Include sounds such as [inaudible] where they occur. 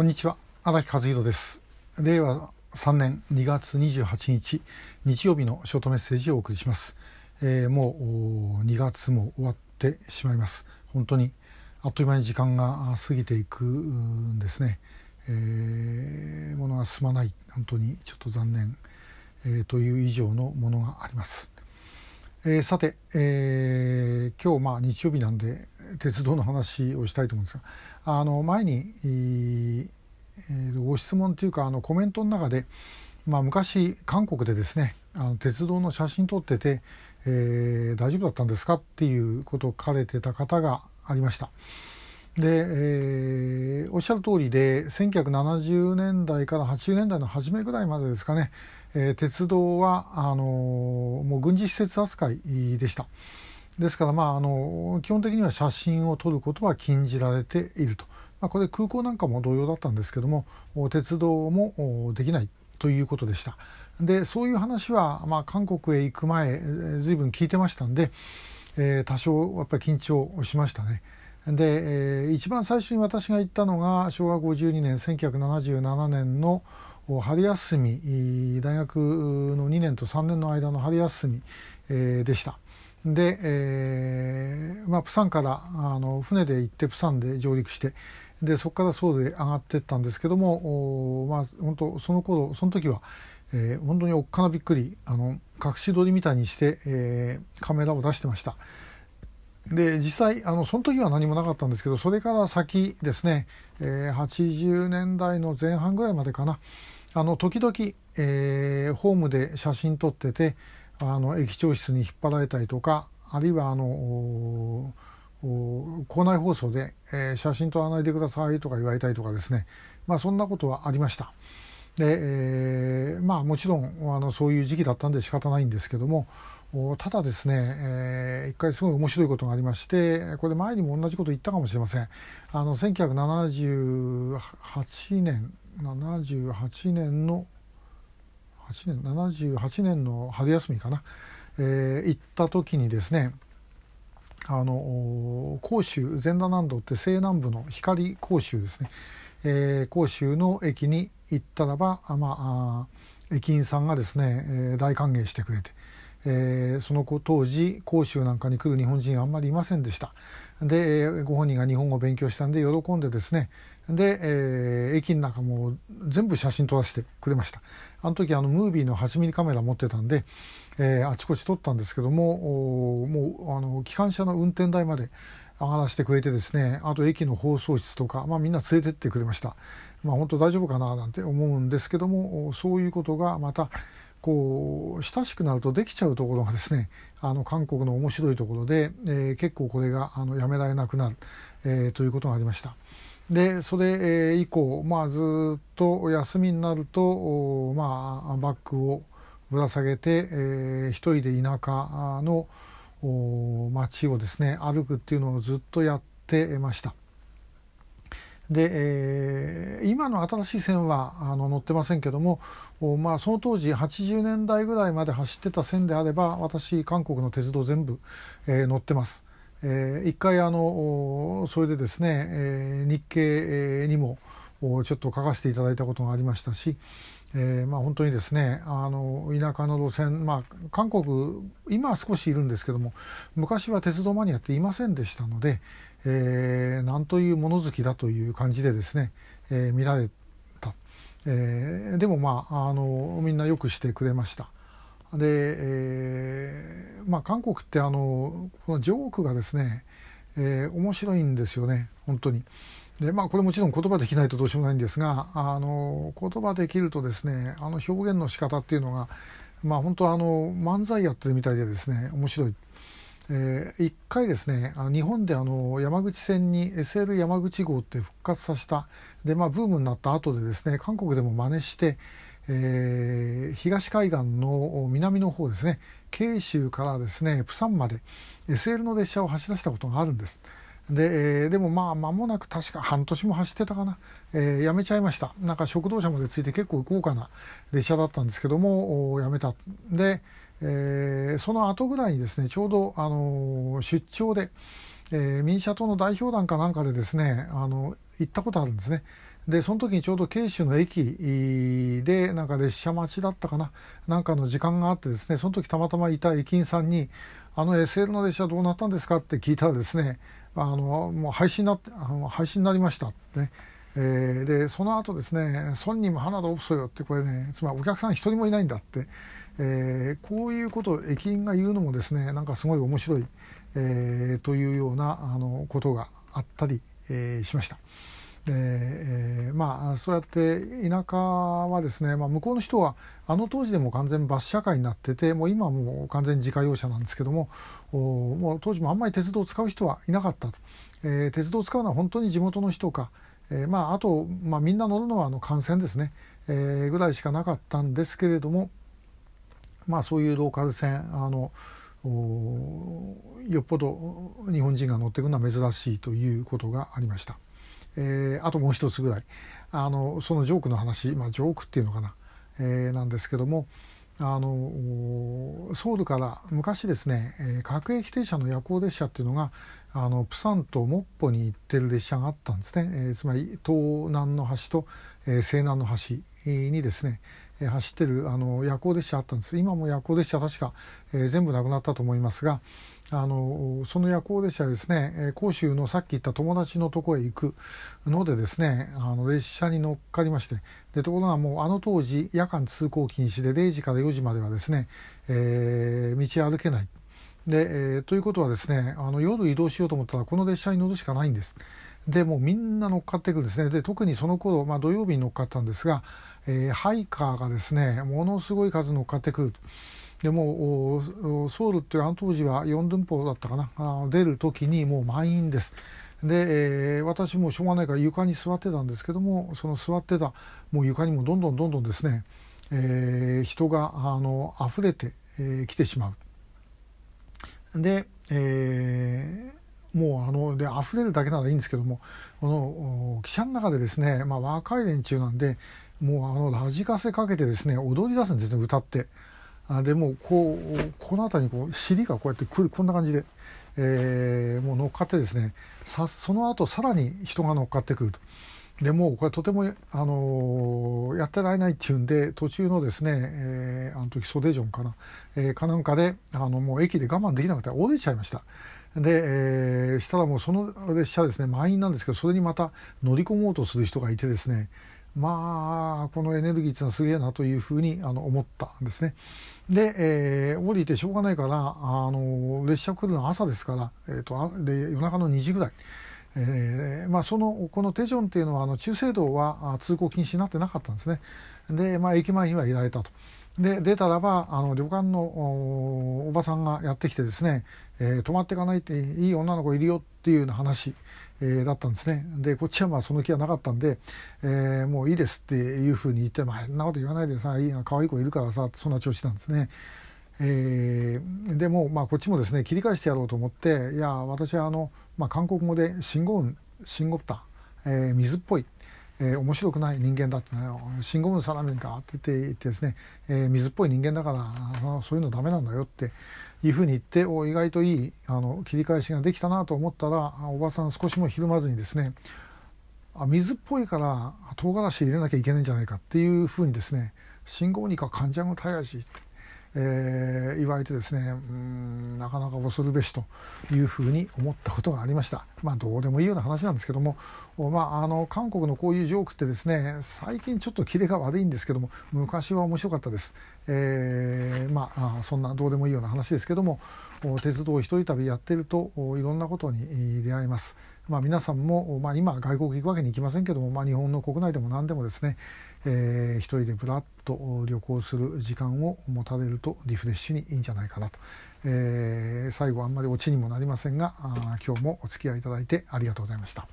こんにちは。荒木和弘です。令和3年2月28日日曜日のショートメッセージをお送りします、えー、もう2月も終わってしまいます。本当にあっという間に時間が過ぎていくんですね、えー、ものが進まない。本当にちょっと残念、えー、という以上のものがあります、えー、さて、えー、今日まあ日曜日なんで鉄道の話をしたいと思うんですがあの前に、えー、ご質問というかあのコメントの中で、まあ、昔韓国でですねあの鉄道の写真撮ってて、えー、大丈夫だったんですかっていうことを書かれてた方がありました。で、えー、おっしゃる通りで1970年代から80年代の初めぐらいまでですかね、えー、鉄道はあのもう軍事施設扱いでした。ですから、まあ、あの基本的には写真を撮ることは禁じられていると、まあ、これ空港なんかも同様だったんですけども鉄道もできないということでした。でそういう話は、まあ、韓国へ行く前ずいぶん聞いてましたんで、えー、多少やっぱり緊張しましたね。で、えー、一番最初に私が行ったのが昭和52年1977年の春休み大学の2年と3年の間の春休み、え、でした。で、えーまあ、プサンからあの船で行ってプサンで上陸してでそこからソウルへ上がっていったんですけどもお、まあ、本当その頃その時は、えー、本当におっかなびっくりあの隠し撮りみたいにして、えー、カメラを出してました。で実際あのその時は何もなかったんですけどそれから先ですね、えー、80年代の前半ぐらいまでかなあの時々、えー、ホームで写真撮っててあの駅長室に引っ張られたりとかあるいはあの校内放送で、えー、写真撮らないでくださいとか言われたりとかですね、まあ、そんなことはありました。で、えー、まあもちろんあのそういう時期だったんで仕方ないんですけどもただですね、えー、一回すごい面白いことがありましてこれ前にも同じこと言ったかもしれませんあの1978年78年の年78年の春休みかな、えー、行った時にですねあの甲州全田南道って西南部の光甲州ですね、えー、甲州の駅に行ったらばあ、まあ、駅員さんがですね、えー、大歓迎してくれて、えー、その当時甲州なんかに来る日本人あんまりいませんでした。でご本人が日本語を勉強したんで喜んでですね。で、えー、駅の中も全部写真撮らせてくれました。あの時あのムービーの8ミリカメラ持ってたんで、えー、あちこち撮ったんですけどももうあの機関車の運転台まで上がらせてくれてですねあと駅の放送室とか、まあ、みんな連れてってくれました。まあ本当大丈夫かななんて思うんですけどもそういうことがまたこう親しくなるとできちゃうところがですね [laughs] あの韓国の面白いところで、えー、結構これがあのやめられなくなる、えー、ということがありました。でそれ以降、まあ、ずっと休みになると、まあ、バッグをぶら下げて、えー、一人で田舎の街をですね歩くっていうのをずっとやってました。で、えー、今の新しい線はあの乗ってませんけども、まあ、その当時80年代ぐらいまで走ってた線であれば私韓国の鉄道全部、えー、乗ってます。えー、一回あのそれでですね、えー、日経にもちょっと書かせていただいたことがありましたし、えーまあ、本当にですねあの田舎の路線、まあ、韓国今は少しいるんですけども昔は鉄道マニアっていませんでしたので、えー、なんという物好きだという感じでですね、えー、見られた、えー、でもまああのみんなよくしてくれました。で、えーまあ、韓国ってあのこのジョークがですね、えー、面白いんですよね本当に。でまあこれもちろん言葉できないとどうしようもないんですがあの言葉できるとですねあの表現の仕方っていうのがまあ本当あの漫才やってるみたいでですね面白い。えー、1回ですね日本であの山口線に SL 山口号って復活させた。で、まあ、ブームになった後でですね韓国でも真似してえー、東海岸の南の方ですね慶州からですねプサンまで SL の列車を走らせたことがあるんです。で,、えー、でもまあ間もなく確か半年も走ってたかな、えー、やめちゃいました。なんか食堂車までついて結構豪華な列車だったんですけどもやめた。で、えー、その後ぐらいにですねちょうど、あの出張で、えー、民社党の代表団かなんかでですねあの行ったことあるんですねでその時にちょうど慶州の駅でなんか列車待ちだったかななんかの時間があってですねその時たまたまいた駅員さんに「あの SL の列車どうなったんですか?」って聞いたらですねあのもう廃止になってあの廃止になりましたってね。えー、でその後ですね「ソンにも花でオプソよ」ってこれねつまりお客さん一人もいないんだって、えー、こういうことを駅員が言うのもですねなんかすごい面白い、えー、というようなあのことがあったり、えー、しました。えー、まあそうやって田舎はですね、まあ、向こうの人はあの当時でも完全バス社会になっててもう今はもう完全自家用車なんですけどももう当時もあんまり鉄道を使う人はいなかったと、えー、鉄道を使うのは本当に地元の人か、えー、まああと、まあ、みんな乗るのはあの幹線ですね、え、ぐらいしかなかったんですけれどもまあそういうローカル線あのよっぽど日本人が乗っていくのは珍しいということがありました。えー、あともう一つぐらい。あのそのジョークの話、まあ、ジョークっていうのかな、えー、なんですけどもあのソウルから昔ですね、えー、各駅停車の夜行列車っていうのがあのプサンとモッポに行ってる列車があったんですね、えー、つまり東南の端と、えー、西南の端にですね、走ってるあの夜行列車あったんです。今も夜行列車確か、えー、全部なくなったと思いますがあのその夜行列車ですね甲州のさっき言った友達のとこへ行くのでですねあの列車に乗っかりましてでところがもうあの当時夜間通行禁止で0時から4時まではですね、えー、道歩けない。で、えー、ということはですねあの夜移動しようと思ったらこの列車に乗るしかないんです。でもうみんな乗っかってくるんですね。で特にその頃、まあ、土曜日に乗っかったんですが、えー、ハイカーがですねものすごい数乗っかってくるでもソウルっていうあの当時は4分法だったかな。あ出る時にもう満員です。で、えー、私もしょうがないから床に座ってたんですけどもその座ってたもう床にもどんどんどんどんですね、えー、人があの溢れてき、えー、来てしまう。で、えー、もうあので溢れるだけならいいんですけどもこの汽車の中でですね、まあ、若い連中なんでもうあのラジカセかけてですね踊り出すんですね歌って。あでもこうこの辺りにこう尻がこうやってくるこんな感じで、えー、もう乗っかってですねさその後さらに人が乗っかってくると。でもうこれとても、あのー、やってられないっていうんで途中のですね、えー、あの時ソデジョンかな、えー、かなんかであのもう駅で我慢できなくて降りちゃいました。で、えー、したらもうその列車ですね満員なんですけどそれにまた乗り込もうとする人がいてですねまあこのエネルギーっていうのはすげえなというふうにあの思ったんですね。で、えー、降りてしょうがないからあの列車来るのは朝ですから、えーと、で夜中の2時ぐらい。えーまあ、そのこのテジョンっていうのはあの中正道は通行禁止になってなかったんですね。で、まあ、駅前にはいられたと。で出たらばあの旅館のおばさんがやってきてですね、えー、泊まっていかないっていい女の子いるよっていうような話、えー、だったんですねでこっちはまあその気はなかったんで、えー、もういいですっていうふうに言って「まあ、そんなこと言わないでさいいな可愛い子いるからさ」そんな調子なんですね。えー、でも、まあ、こっちもですね切り返してやろうと思って「いや私はあの、まあ、韓国語で信号運信号った」えー、水っぽい」えー、面白くない人間だってね「信号運サラミンか」って言ってですね、えー、水っぽい人間だからそういうのダメなんだよっていうふうに言ってお意外といいあの切り返しができたなと思ったらおばさん少しもひるまずにですねあ水っぽいから唐辛子入れなきゃいけないんじゃないかっていうふうにですね信号にか患者のたやしえー、言われてですねなかなか恐るべしというふうに思ったことがありました。まあどうでもいいような話なんですけども、まあ、あの韓国のこういうジョークってですね最近ちょっとキレが悪いんですけども昔は面白かったです、えー、まあそんなどうでもいいような話ですけども鉄道一人旅やってるといろんなことに出会います。まあ、皆さんも、まあ、今外国行くわけにいきませんけども、まあ、日本の国内でも何でもですね、えー、一人でぶらっと旅行する時間を持たれるとリフレッシュにいいんじゃないかなと、えー、最後あんまりオチにもなりませんがあ今日もお付き合いいただいてありがとうございました。